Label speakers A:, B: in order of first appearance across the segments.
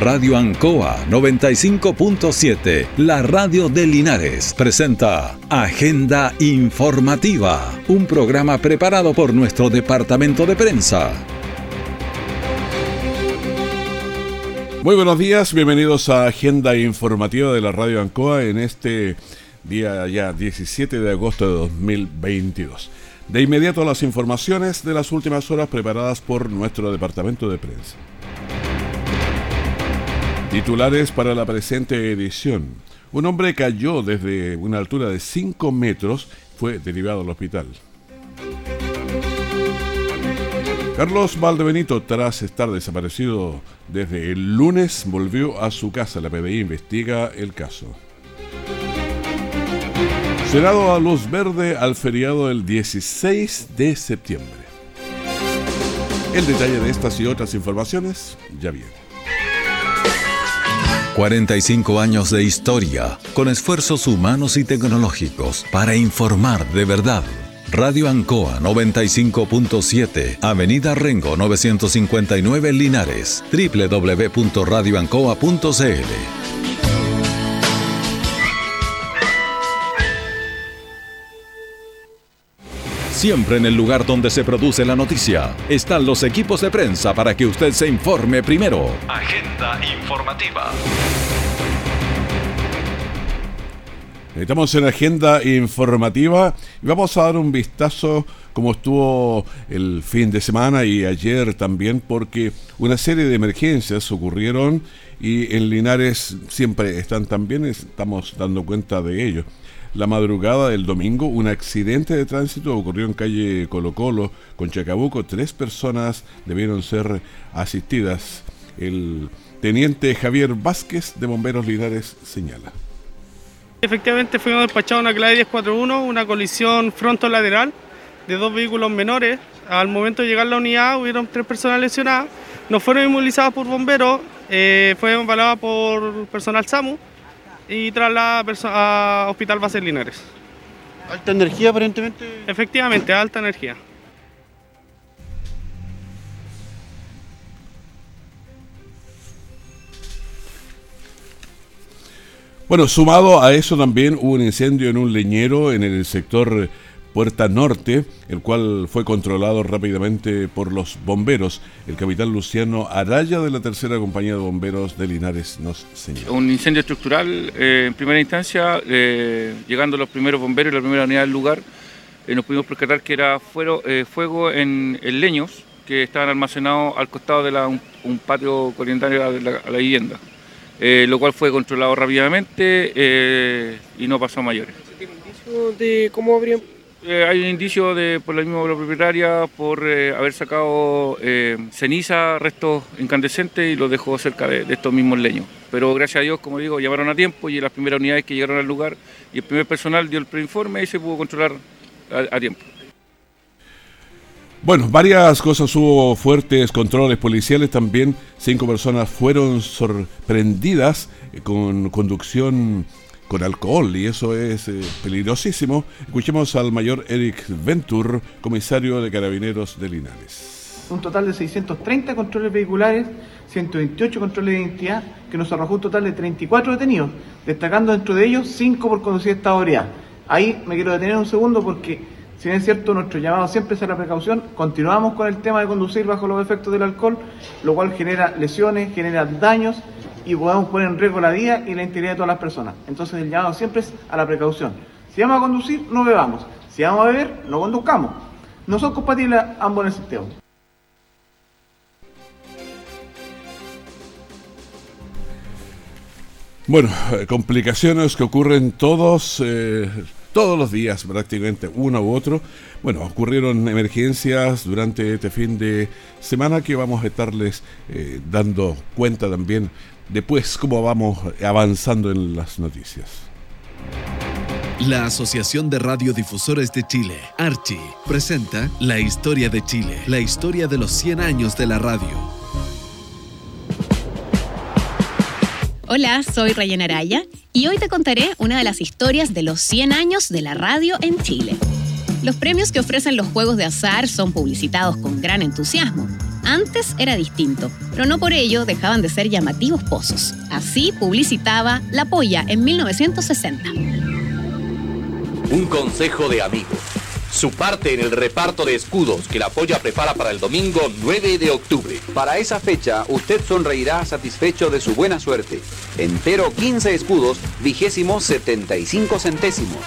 A: Radio Ancoa 95.7, la radio de Linares, presenta Agenda Informativa, un programa preparado por nuestro departamento de prensa.
B: Muy buenos días, bienvenidos a Agenda Informativa de la Radio Ancoa en este día ya 17 de agosto de 2022. De inmediato las informaciones de las últimas horas preparadas por nuestro departamento de prensa. Titulares para la presente edición. Un hombre cayó desde una altura de 5 metros, fue derivado al hospital. Carlos Valdebenito, tras estar desaparecido desde el lunes, volvió a su casa. La PDI investiga el caso. Senado a luz verde al feriado del 16 de septiembre. El detalle de estas y otras informaciones ya viene.
A: 45 años de historia, con esfuerzos humanos y tecnológicos para informar de verdad. Radio Ancoa 95.7, Avenida Rengo 959 Linares, www.radioancoa.cl. Siempre en el lugar donde se produce la noticia están los equipos de prensa para que usted se informe primero. Agenda informativa.
B: Estamos en agenda informativa y vamos a dar un vistazo como estuvo el fin de semana y ayer también porque una serie de emergencias ocurrieron y en Linares siempre están también, estamos dando cuenta de ello. La madrugada del domingo, un accidente de tránsito ocurrió en calle Colo Colo, con Chacabuco. Tres personas debieron ser asistidas. El teniente Javier Vázquez de Bomberos Linares señala.
C: Efectivamente fuimos despachados una clave 1041, una colisión fronto-lateral de dos vehículos menores. Al momento de llegar la unidad hubieron tres personas lesionadas. No fueron inmovilizadas por bomberos, eh, fue embalada por personal SAMU y traslada a Hospital Base Linares.
D: ¿Alta energía aparentemente?
C: Efectivamente, alta energía.
B: Bueno, sumado a eso también hubo un incendio en un leñero en el sector Puerta Norte, el cual fue controlado rápidamente por los bomberos. El capitán Luciano Araya de la tercera compañía de bomberos de Linares nos señala.
E: Un incendio estructural, eh, en primera instancia, eh, llegando los primeros bomberos y la primera unidad del lugar, eh, nos pudimos percatar que era fuego en, leños que estaban almacenados al costado de un, patio colindario a la, a la vivienda. lo cual fue controlado rápidamente y no pasó a mayores.
D: ¿Tiene indicio de cómo habrían
E: eh, hay un indicio de, por la misma propietaria por eh, haber sacado eh, ceniza, restos incandescentes y los dejó cerca de, estos mismos leños. Pero gracias a Dios, como digo, llamaron a tiempo y las primeras unidades que llegaron al lugar y el primer personal dio el preinforme y se pudo controlar a, tiempo.
B: Bueno, varias cosas hubo fuertes controles policiales también. Cinco personas fueron sorprendidas con conducción con alcohol y eso es eh, peligrosísimo. Escuchemos al mayor Eric Ventur, comisario de Carabineros de Linares.
F: Un total de 630 controles vehiculares, 128 controles de identidad, que nos arrojó un total de 34 detenidos, destacando dentro de ellos 5 por conducir esta ebriedad. Ahí me quiero detener un segundo porque, si bien es cierto, nuestro llamado siempre es a la precaución, continuamos con el tema de conducir bajo los efectos del alcohol, lo cual genera lesiones, genera daños y podemos poner en riesgo la vida y la integridad de todas las personas. Entonces el llamado siempre es a la precaución. Si vamos a conducir, no bebamos. Si vamos a beber, no conduzcamos. No son compatibles ambos en el sistema.
B: Bueno, eh, complicaciones que ocurren todos, eh, todos los días prácticamente, uno u otro. Bueno, ocurrieron emergencias durante este fin de semana que vamos a estarles eh, dando cuenta también después cómo vamos avanzando en las noticias.
A: La Asociación de Radiodifusores de Chile, Archi, presenta La Historia de Chile, la historia de los 100 años de la radio.
G: Hola, soy Rayana Araya y hoy te contaré una de las historias de los 100 años de la radio en Chile. Los premios que ofrecen los juegos de azar son publicitados con gran entusiasmo Antes era distinto, pero no por ello dejaban de ser llamativos pozos. Así publicitaba La Polla en 1960.
H: Un consejo de amigos. Su parte en el reparto de escudos que la polla prepara para el domingo 9 de octubre. Para esa fecha, usted sonreirá satisfecho de su buena suerte. Entero 15 escudos, vigésimo 75 centésimos.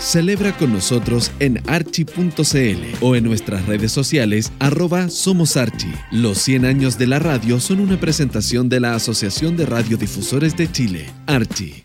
I: Celebra con nosotros en archi.cl o en nuestras redes sociales arroba Somos Archi. Los 100 años de la radio son una presentación de la Asociación de Radiodifusores de Chile, Archi.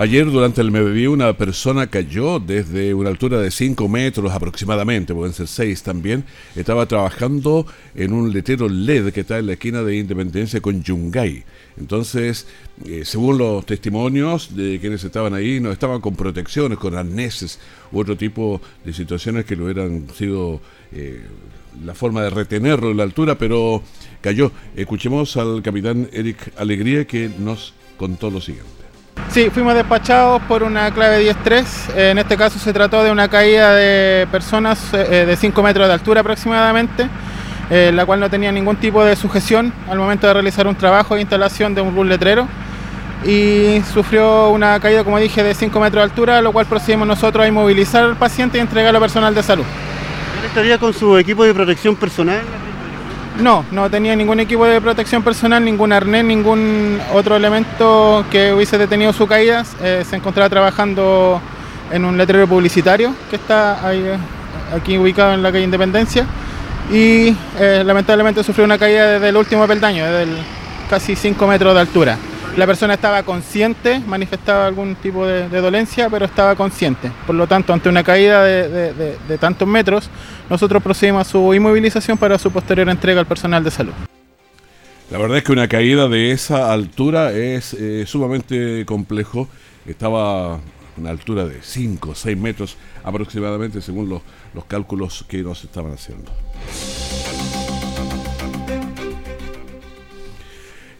B: Ayer durante el mediodía una persona cayó desde una altura de 5 metros aproximadamente, pueden ser 6 también. Estaba trabajando en un letrero LED que está en la esquina de Independencia con Yungay. Entonces, eh, según los testimonios de quienes estaban ahí, no estaban con protecciones, con arneses u otro tipo de situaciones que lo hubieran sido eh, la forma de retenerlo en la altura, pero cayó. Escuchemos al capitán Eric Alegría que nos contó lo siguiente.
J: Sí, fuimos despachados por una clave 10-3. En este caso se trató de una caída de personas eh, de 5 metros de altura aproximadamente, eh, la cual no tenía ningún tipo de sujeción al momento de realizar un trabajo de instalación de un letrero. Y sufrió una caída, como dije, de 5 metros de altura, lo cual procedimos nosotros a inmovilizar al paciente y entregarlo a personal de salud.
D: ¿Él estaría con su equipo de protección personal?
J: No, no tenía ningún equipo de protección personal, ningún arnés, ningún otro elemento que hubiese detenido su caída. Eh, se encontraba trabajando en un letrero publicitario que está ahí, eh, aquí ubicado en la calle Independencia y eh, lamentablemente sufrió una caída desde el último peldaño, desde casi 5 metros de altura. La persona estaba consciente, manifestaba algún tipo de, dolencia, pero estaba consciente. Por lo tanto, ante una caída de, tantos metros, nosotros procedimos a su inmovilización para su posterior entrega al personal de salud.
B: La verdad es que una caída de esa altura es eh, sumamente complejo. Estaba a una altura de 5 o 6 metros aproximadamente, según los, los cálculos que nos estaban haciendo.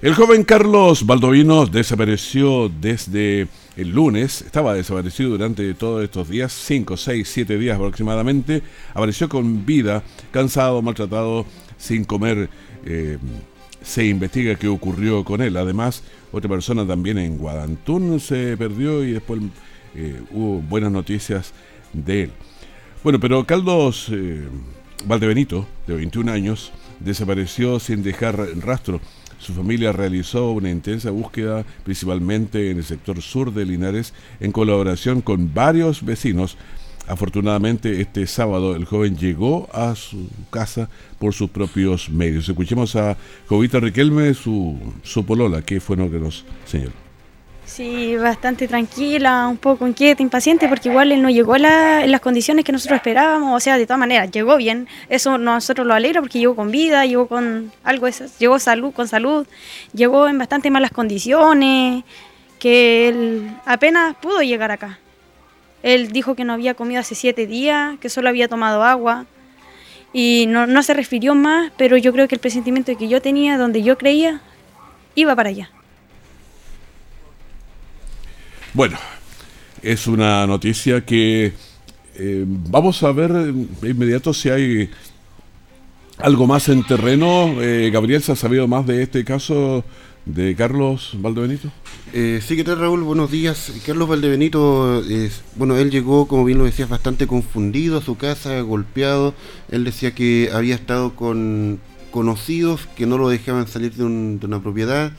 B: El joven Carlos Baldovino desapareció desde el lunes, estaba desaparecido durante todos estos días, 5, 6, 7 días aproximadamente, apareció con vida, cansado, maltratado, sin comer. Eh, se investiga qué ocurrió con él. Además, otra persona también en Guadantún se perdió y después eh, hubo buenas noticias de él. Bueno, pero Carlos eh, Valdebenito, de 21 años, desapareció sin dejar rastro. Su familia realizó una intensa búsqueda principalmente en el sector sur de Linares en colaboración con varios vecinos. Afortunadamente este sábado el joven llegó a su casa por sus propios medios. Escuchemos a Jovita Riquelme, su, su polola, que fue lo que nos señaló.
K: Sí, bastante tranquila, un poco inquieta, impaciente, porque igual él no llegó en las condiciones que nosotros esperábamos, o sea, de todas maneras, llegó bien, eso nosotros lo alegra porque llegó con vida, llegó con algo, llegó salud, con salud, llegó en bastante malas condiciones, que él apenas pudo llegar acá. Él dijo que no había comido hace siete días, que solo había tomado agua y no, no se refirió más, pero yo creo que el presentimiento que yo tenía, donde yo creía, iba para allá.
B: Bueno, es una noticia que eh, vamos a ver de inmediato si hay algo más en terreno. Eh, Gabriel, ¿se ha sabido más de este caso de Carlos Valdebenito?
D: Eh, sí, ¿qué tal Raúl? Buenos días. Carlos Valdebenito, bueno, él llegó, como bien lo decías, bastante confundido a su casa, golpeado. Él decía que había estado con conocidos que no lo dejaban salir de una propiedad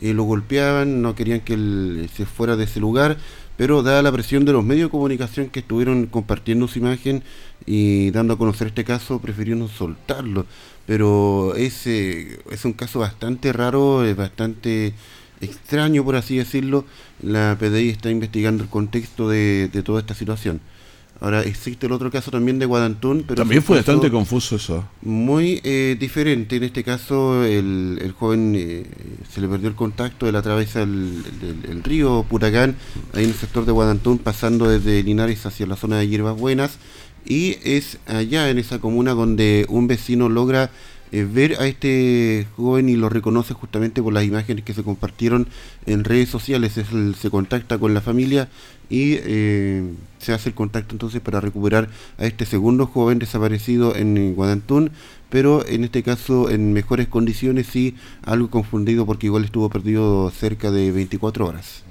D: lo golpeaban, no querían que él se fuera de ese lugar, pero dada la presión de los medios de comunicación que estuvieron compartiendo su imagen y dando a conocer este caso, prefirieron soltarlo. Pero es, es un caso bastante raro, es bastante extraño, por así decirlo. La PDI está investigando el contexto de toda esta situación. Ahora existe el otro caso también de Guadantún, pero
B: también fue bastante confuso eso.
D: Muy eh, diferente. En este caso, el, joven eh, se le perdió el contacto, él atraviesa el, el, río Puracán, ahí en el sector de Guadantún, pasando desde Linares hacia la zona de Hierbas Buenas, y es allá en esa comuna donde un vecino logra eh, ver a este joven y lo reconoce justamente por las imágenes que se compartieron en redes sociales. se contacta con la familia y eh, se hace el contacto entonces para recuperar a este segundo joven desaparecido en Guadantún, pero en este caso en mejores condiciones y algo confundido porque igual estuvo perdido cerca de 24 horas.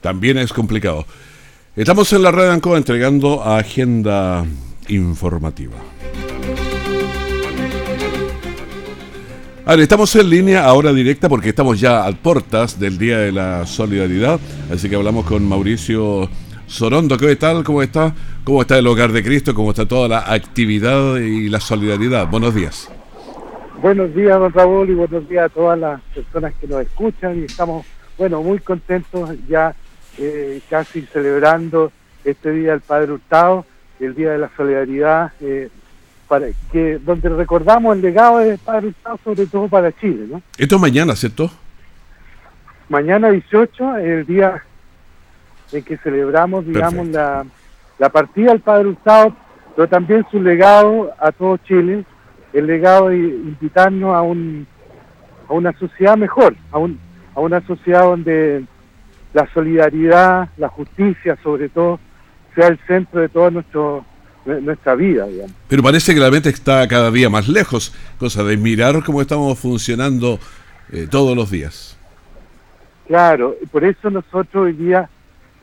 B: También es complicado. Estamos en la red ANCO entregando agenda informativa. Estamos en línea ahora directa porque estamos ya a puertas del Día de la Solidaridad, así que hablamos con Mauricio Sorondo. ¿Qué tal? ¿Cómo está? ¿Cómo está el Hogar de Cristo? ¿Cómo está toda la actividad y la solidaridad? Buenos días.
L: Buenos días, don Raúl, y buenos días a todas las personas que nos escuchan. Y estamos, bueno, muy contentos ya eh, casi celebrando este Día del Padre Hurtado, el Día de la Solidaridad. Eh, para que donde recordamos el legado del Padre Hurtado, sobre todo para Chile. ¿no?
B: Esto es mañana, ¿cierto?
L: Mañana 18, el día en que celebramos, digamos, la, la, partida del Padre Hurtado, pero también su legado a todo Chile, el legado de invitarnos a, un, a una sociedad mejor, a, un, a una sociedad donde la solidaridad, la justicia, sobre todo, sea el centro de todo nuestro nuestra vida. Digamos.
B: Pero parece que la mente está cada día más lejos, cosa de mirar cómo estamos funcionando eh, todos los días.
L: Claro, por eso nosotros hoy día,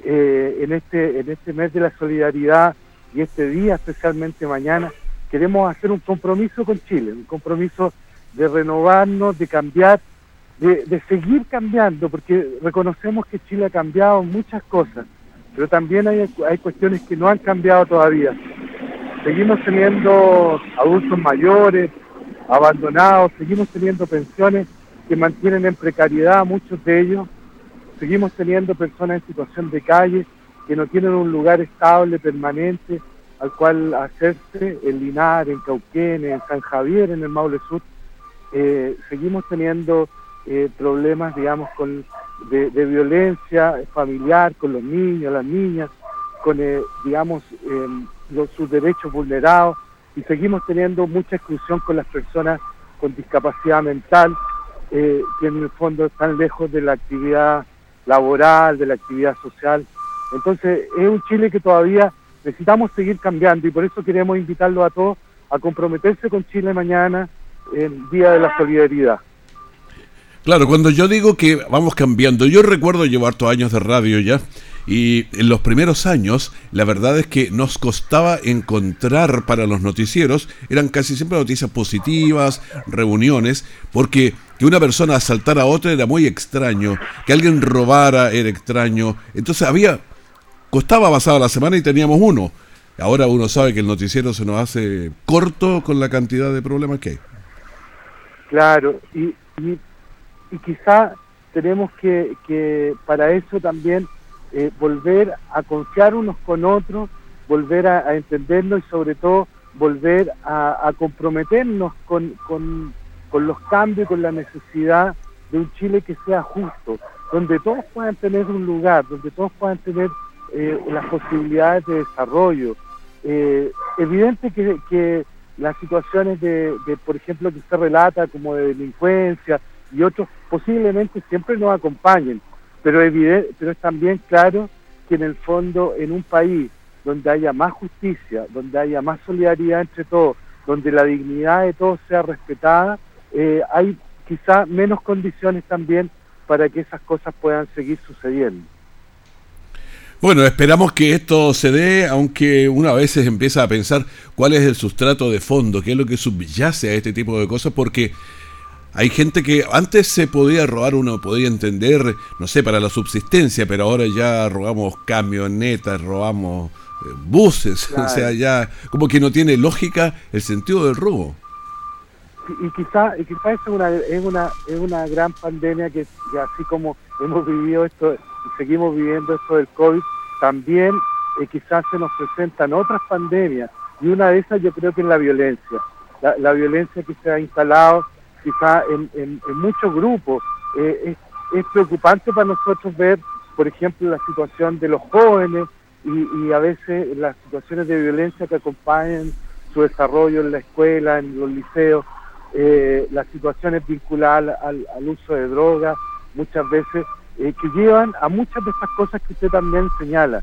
L: eh, en, este, en este mes de la solidaridad y este día, especialmente mañana, queremos hacer un compromiso con Chile, un compromiso de renovarnos, de cambiar, de, de seguir cambiando, porque reconocemos que Chile ha cambiado muchas cosas, pero también hay, hay cuestiones que no han cambiado todavía seguimos teniendo adultos mayores, abandonados, seguimos teniendo pensiones que mantienen en precariedad a muchos de ellos, seguimos teniendo personas en situación de calle que no tienen un lugar estable, permanente, al cual hacerse en Linares, en Cauquenes, en San Javier, en el Maule Sur. Eh, seguimos teniendo eh, problemas, digamos, con, de, violencia familiar con los niños, las niñas, con, eh, digamos, em, sus derechos vulnerados y seguimos teniendo mucha exclusión con las personas con discapacidad mental, eh, que en el fondo están lejos de la actividad laboral, de la actividad social. Entonces es un Chile que todavía necesitamos seguir cambiando y por eso queremos invitarlo a todos a comprometerse con Chile mañana, el Día de la Solidaridad.
B: Claro, cuando yo digo que vamos cambiando, yo recuerdo llevar hartos años de radio ya, y en los primeros años, la verdad es que nos costaba encontrar para los noticieros, eran casi siempre noticias positivas, reuniones, porque que una persona asaltara a otra era muy extraño, que alguien robara era extraño. Entonces había, costaba pasar la semana y teníamos uno. Ahora uno sabe que el noticiero se nos hace corto con la cantidad de problemas que hay.
L: Claro, y, y quizá tenemos que, que para eso también eh, volver a confiar unos con otros, volver a, entendernos y sobre todo volver a, comprometernos con, con, los cambios, con la necesidad de un Chile que sea justo, donde todos puedan tener un lugar, donde todos puedan tener eh, las posibilidades de desarrollo. Eh, evidente que, que, las situaciones de, por ejemplo, que se relata como de delincuencia y otros, posiblemente siempre nos acompañen, pero, pero es también claro que en el fondo en un país donde haya más justicia, donde haya más solidaridad entre todos, donde la dignidad de todos sea respetada, eh, hay quizá menos condiciones también para que esas cosas puedan seguir sucediendo.
B: Bueno, esperamos que esto se dé, aunque una vez empieza a pensar cuál es el sustrato de fondo, qué es lo que subyace a este tipo de cosas, porque hay gente que antes se podía robar, uno podía entender, no sé, para la subsistencia, pero ahora ya robamos camionetas, robamos eh, buses, o sea, ya como que no tiene lógica el sentido del robo.
L: Y, quizá, y quizá es una, es una, es una gran pandemia que, así como hemos vivido esto y seguimos viviendo esto del COVID, también eh, quizás se nos presentan otras pandemias y una de esas yo creo que es la violencia, la, la violencia que se ha instalado quizá en, muchos grupos. Eh, es, preocupante para nosotros ver, por ejemplo, la situación de los jóvenes y, a veces las situaciones de violencia que acompañan su desarrollo en la escuela, en los liceos, eh, las situaciones vinculadas al, uso de drogas, muchas veces, eh, que llevan a muchas de estas cosas que usted también señala.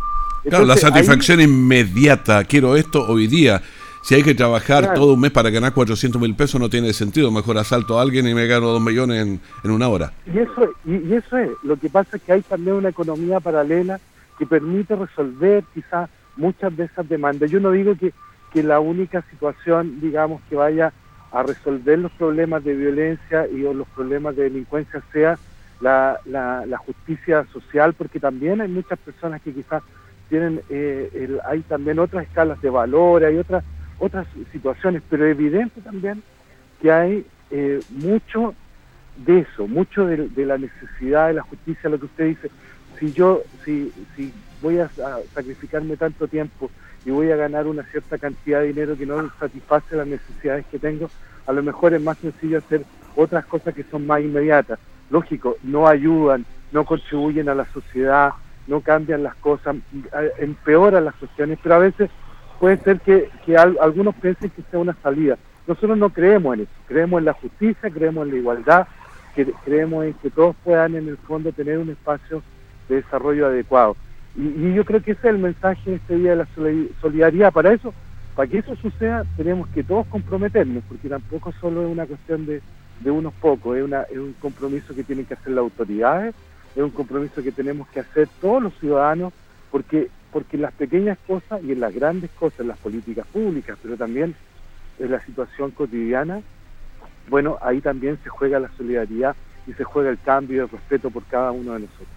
B: claro, la satisfacción inmediata, quiero esto hoy día. Si hay que trabajar todo un mes para ganar 400 mil pesos no tiene sentido. Mejor asalto a alguien y me gano 2 millones en, en una hora.
L: Y eso, y, eso es. Lo que pasa es que hay también una economía paralela que permite resolver quizás muchas de esas demandas. Yo no digo que, que la única situación, digamos, que vaya a resolver los problemas de violencia y o los problemas de delincuencia sea la, la, la justicia social, porque también hay muchas personas que quizás tienen, eh, hay también otras escalas de valor, hay otras otras situaciones, pero evidente también que hay eh, mucho de eso, mucho de, la necesidad de la justicia, lo que usted dice, si yo, si, si voy a, sacrificarme tanto tiempo y voy a ganar una cierta cantidad de dinero que no satisface las necesidades que tengo, a lo mejor es más sencillo hacer otras cosas que son más inmediatas. Lógico, no ayudan, no contribuyen a la sociedad, no cambian las cosas, empeoran las cuestiones, pero a veces puede ser que, algunos piensen que sea una salida. Nosotros no creemos en eso, creemos en la justicia, creemos en la igualdad, creemos en que todos puedan en el fondo tener un espacio de desarrollo adecuado. Y, yo creo que ese es el mensaje de este día de la solidaridad. Para eso, para que eso suceda, tenemos que todos comprometernos, porque tampoco solo es una cuestión de, unos pocos, es, una, es un compromiso que tienen que hacer las autoridades, es un compromiso que tenemos que hacer todos los ciudadanos, porque porque en las pequeñas cosas y en las grandes cosas, en las políticas públicas, pero también en la situación cotidiana, bueno, ahí también se juega la solidaridad y se juega el cambio y el respeto por cada uno de nosotros.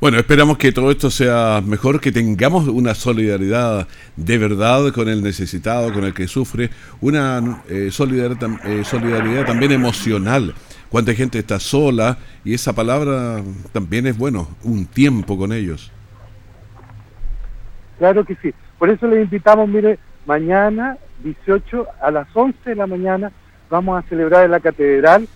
B: Bueno, esperamos que todo esto sea mejor, que tengamos una solidaridad de verdad con el necesitado, con el que sufre, una eh, solidaridad, eh, solidaridad también emocional. Cuánta gente está sola y esa palabra también es bueno, un tiempo con ellos.
L: Claro que sí. Por eso les invitamos, mire, mañana 18 a las 11 de la mañana vamos a celebrar en la catedral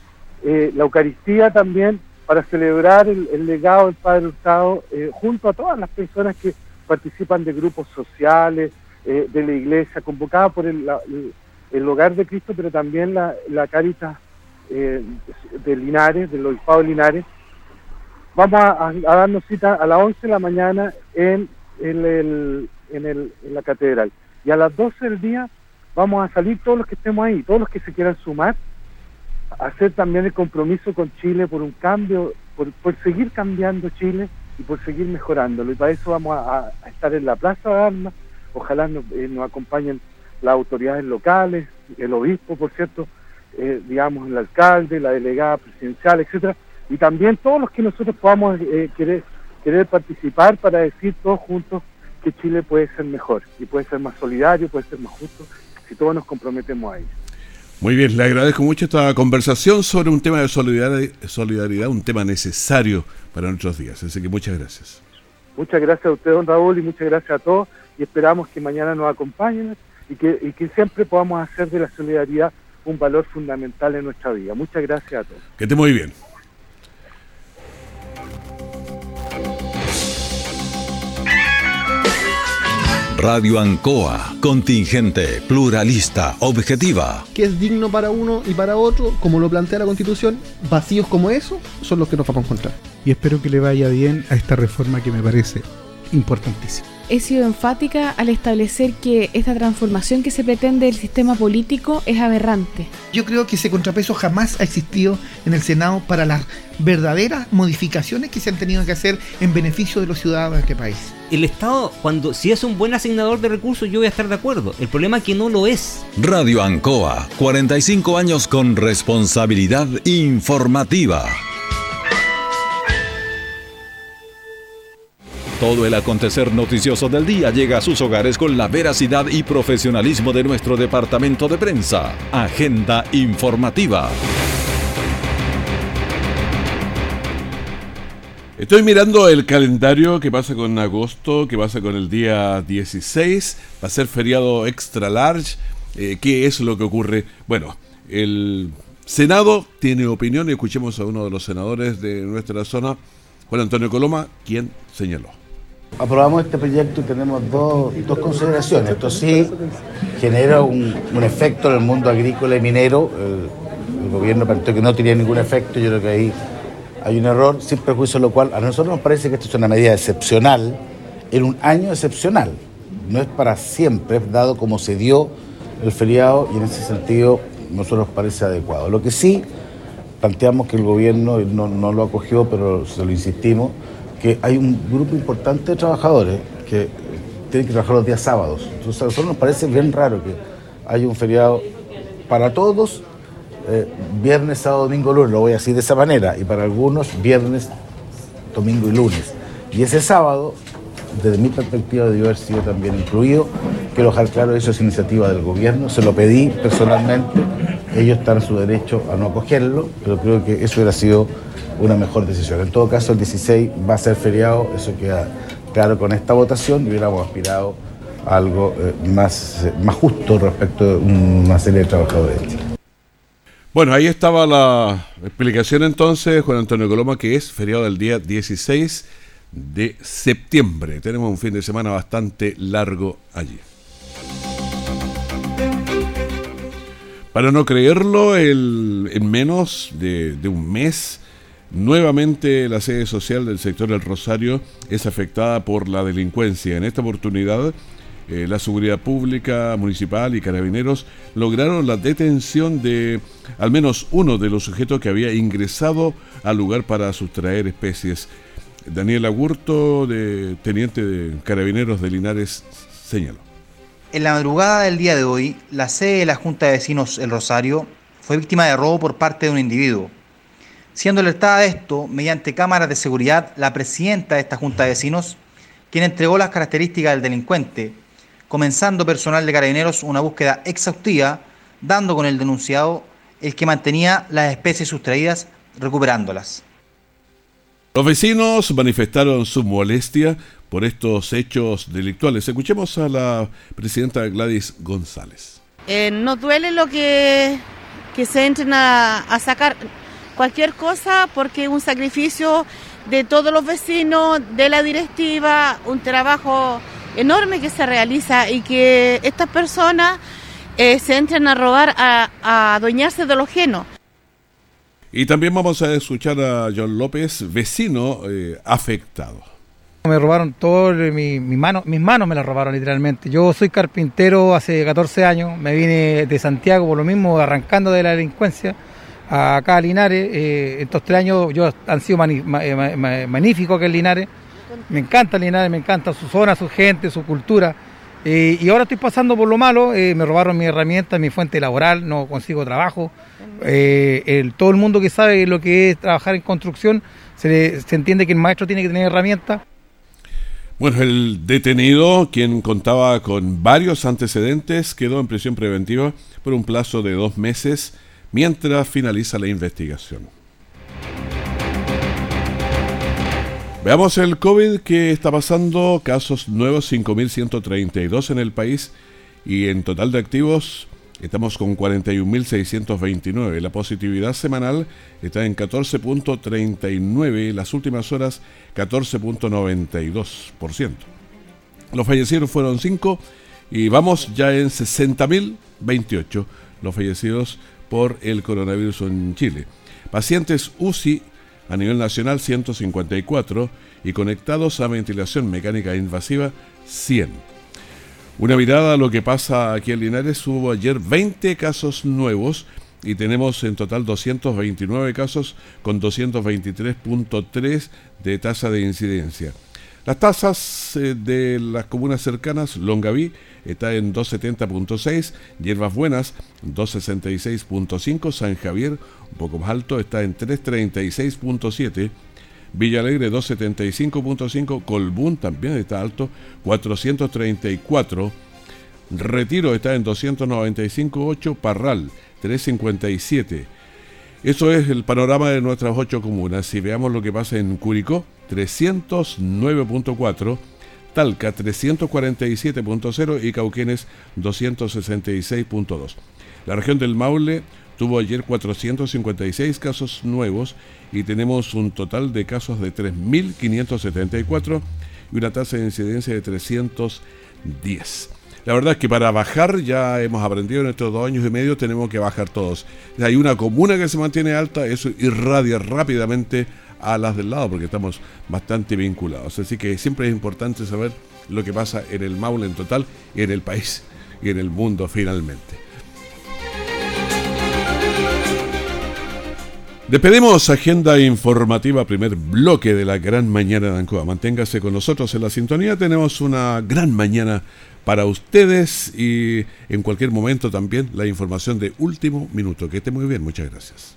L: eh, la Eucaristía también para celebrar el, legado del Padre Hurtado eh, junto a todas las personas que participan de grupos sociales, eh, de la iglesia, convocada por el, Hogar de Cristo, pero también la, la de Linares, del Obispado de Linares. Vamos a, a darnos cita a las 11 de la mañana en en, el, en, el, en la catedral. Y a las 12 del día vamos a salir todos los que estemos ahí, todos los que se quieran sumar, a hacer también el compromiso con Chile por un cambio, por, por seguir cambiando Chile y por seguir mejorándolo. Y para eso vamos a, estar en la Plaza de Armas, ojalá nos, eh, nos, acompañen las autoridades locales, el obispo, por cierto, eh, digamos, el alcalde, la delegada presidencial, etcétera, y también todos los que nosotros podamos eh, querer querer participar para decir todos juntos que Chile puede ser mejor y puede ser más solidario, puede ser más justo, si todos nos comprometemos a ello.
B: Muy bien, le agradezco mucho esta conversación sobre un tema de solidaridad, un tema necesario para nuestros días. Así que muchas gracias.
L: Muchas gracias a usted, don Raúl, y muchas gracias a todos. Y esperamos que mañana nos acompañen y que, y que siempre podamos hacer de la solidaridad un valor fundamental en nuestra vida. Muchas gracias a todos.
B: Que esté muy bien.
A: Radio Ancoa, contingente, pluralista, objetiva.
M: Que es digno para uno y para otro, como lo plantea la Constitución, vacíos como eso son los que nos vamos a encontrar.
N: Y espero que le vaya bien a esta reforma que me parece importantísima
O: he sido enfática al establecer que esta transformación que se pretende del sistema político es aberrante.
M: Yo creo que ese contrapeso jamás ha existido en el Senado para las verdaderas modificaciones que se han tenido que hacer en beneficio de los ciudadanos de este país.
P: El Estado, cuando si es un buen asignador de recursos, yo voy a estar de acuerdo. El problema es que no lo es.
A: Radio Ancoa, 45 años con responsabilidad informativa. Todo el acontecer noticioso del día llega a sus hogares con la veracidad y profesionalismo de nuestro departamento de prensa. Agenda informativa.
B: Estoy mirando el calendario que pasa con agosto, que pasa con el día 16, va a ser feriado extra large. Eh, ¿Qué es lo que ocurre? Bueno, el Senado tiene opinión y escuchemos a uno de los senadores de nuestra zona, Juan Antonio Coloma, quien señaló.
Q: Aprobamos este proyecto y tenemos dos, consideraciones. Esto sí genera un, efecto en el mundo agrícola y minero. El, gobierno planteó que no tenía ningún efecto. Yo creo que ahí hay un error, sin prejuicio, lo cual a nosotros nos parece que esto es una medida excepcional en un año excepcional. No es para siempre, dado como se dio el feriado y en ese sentido nosotros nos parece adecuado. Lo que sí planteamos que el gobierno no, no lo acogió, pero se lo insistimos, que hay un grupo importante de trabajadores que tienen que trabajar los días sábados. Entonces a nosotros nos parece bien raro que haya un feriado para todos, eh, viernes, sábado, domingo, lunes, lo voy a decir de esa manera, y para algunos viernes, domingo y lunes. Y ese sábado, desde mi perspectiva, debió haber sido también incluido. Quiero dejar claro, eso es iniciativa del gobierno, se lo pedí personalmente, ellos están en su derecho a no acogerlo, pero creo que eso hubiera sido una mejor decisión. En todo caso, el 16 va a ser feriado, eso queda claro con esta votación y hubiéramos aspirado a algo eh, más, eh, más justo respecto de una serie de trabajadores.
B: Bueno, ahí estaba la explicación entonces, Juan Antonio Coloma, que es feriado del día 16 de septiembre. Tenemos un fin de semana bastante largo allí. Para no creerlo, el, en menos de un mes, Nuevamente la sede social del sector del Rosario es afectada por la delincuencia. En esta oportunidad, eh, la seguridad pública, municipal y carabineros lograron la detención de al menos uno de los sujetos que había ingresado al lugar para sustraer especies. Daniel Agurto, teniente de carabineros de Linares, señaló.
R: En la madrugada del día de hoy, la sede de la Junta de Vecinos El Rosario fue víctima de robo por parte de un individuo. Siendo alertada de esto, mediante cámaras de seguridad, la presidenta de esta Junta de Vecinos, quien entregó las características del delincuente, comenzando personal de carabineros una búsqueda exhaustiva, dando con el denunciado el que mantenía las especies sustraídas, recuperándolas.
B: Los vecinos manifestaron su molestia por estos hechos delictuales. Escuchemos a la presidenta Gladys González.
S: Eh, nos duele lo que, que se entren a, a sacar cualquier cosa porque es un sacrificio de todos los vecinos, de la directiva, un trabajo enorme que se realiza y que estas personas eh, se entran a robar, a, a adueñarse de lo ajeno.
B: Y también vamos a escuchar a John López, vecino eh, afectado.
T: Me robaron todo, mi, mi mano, mis manos me las robaron literalmente. Yo soy carpintero hace 14 años, me vine de Santiago por lo mismo, arrancando de la delincuencia acá a Linares. Eh, estos tres años yo han sido ma, magníficos aquí en Linares. Me encanta Linares, me encanta su zona, su gente, su cultura. Eh, y ahora estoy pasando por lo malo, eh, me robaron mi herramienta, mi fuente laboral, no consigo trabajo. Todo el mundo que sabe lo que es trabajar en construcción, se, se entiende que el maestro tiene que tener herramientas.
B: Bueno, el detenido, quien contaba con varios antecedentes, quedó en prisión preventiva por un plazo de dos meses mientras finaliza la investigación. Veamos el COVID que está pasando, casos nuevos 5.132 en el país y en total de activos estamos con 41.629. La positividad semanal está en 14.39, las últimas horas 14.92%. Los fallecidos fueron 5 y vamos ya en 60.028 los fallecidos por el coronavirus en Chile. Pacientes UCI a nivel nacional 154 y conectados a ventilación mecánica invasiva 100. Una mirada a lo que pasa aquí en Linares, hubo ayer 20 casos nuevos y tenemos en total 229 casos con 223.3 de tasa de incidencia. Las tasas eh, de las comunas cercanas, Longaví está en 270.6, Hierbas Buenas 266.5, San Javier, un poco más alto, está en 336.7, Villa Alegre 275.5, Colbún también está alto, 434, Retiro está en 295.8, Parral 357. Eso es el panorama de nuestras ocho comunas. Si veamos lo que pasa en Curicó, 309.4, Talca 347.0 y Cauquenes 266.2. La región del Maule tuvo ayer 456 casos nuevos y tenemos un total de casos de 3.574 y una tasa de incidencia de 310. La verdad es que para bajar ya hemos aprendido en estos dos años y medio, tenemos que bajar todos. Hay una comuna que se mantiene alta, eso irradia rápidamente a las del lado porque estamos bastante vinculados. Así que siempre es importante saber lo que pasa en el Maule en total y en el país y en el mundo finalmente. Despedimos agenda informativa, primer bloque de la gran mañana de Ancoa. Manténgase con nosotros en la sintonía. Tenemos una gran mañana para ustedes y en cualquier momento también la información de último minuto. Que esté muy bien, muchas gracias.